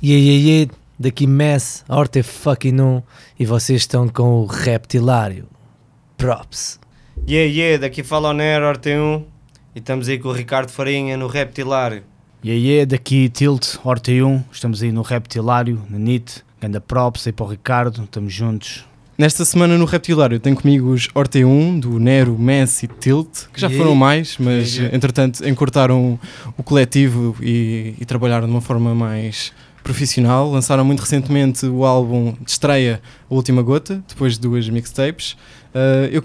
Yeah, yeah, yeah, daqui Mess, Orte fucking 1 e vocês estão com o Reptilário. Props. Yeah, yeah, daqui fala o Nero, Orte1 e estamos aí com o Ricardo Farinha no Reptilário. E aí, daqui Tilt, Horta 1, estamos aí no Reptilário, na NIT, ganda props aí para o Ricardo, estamos juntos. Nesta semana no Reptilário tenho comigo os Orte1 do Nero, Messi e Tilt, que já foram mais, mas entretanto encurtaram o coletivo e, e trabalharam de uma forma mais profissional. Lançaram muito recentemente o álbum de estreia A Última Gota, depois de duas mixtapes. Uh, eu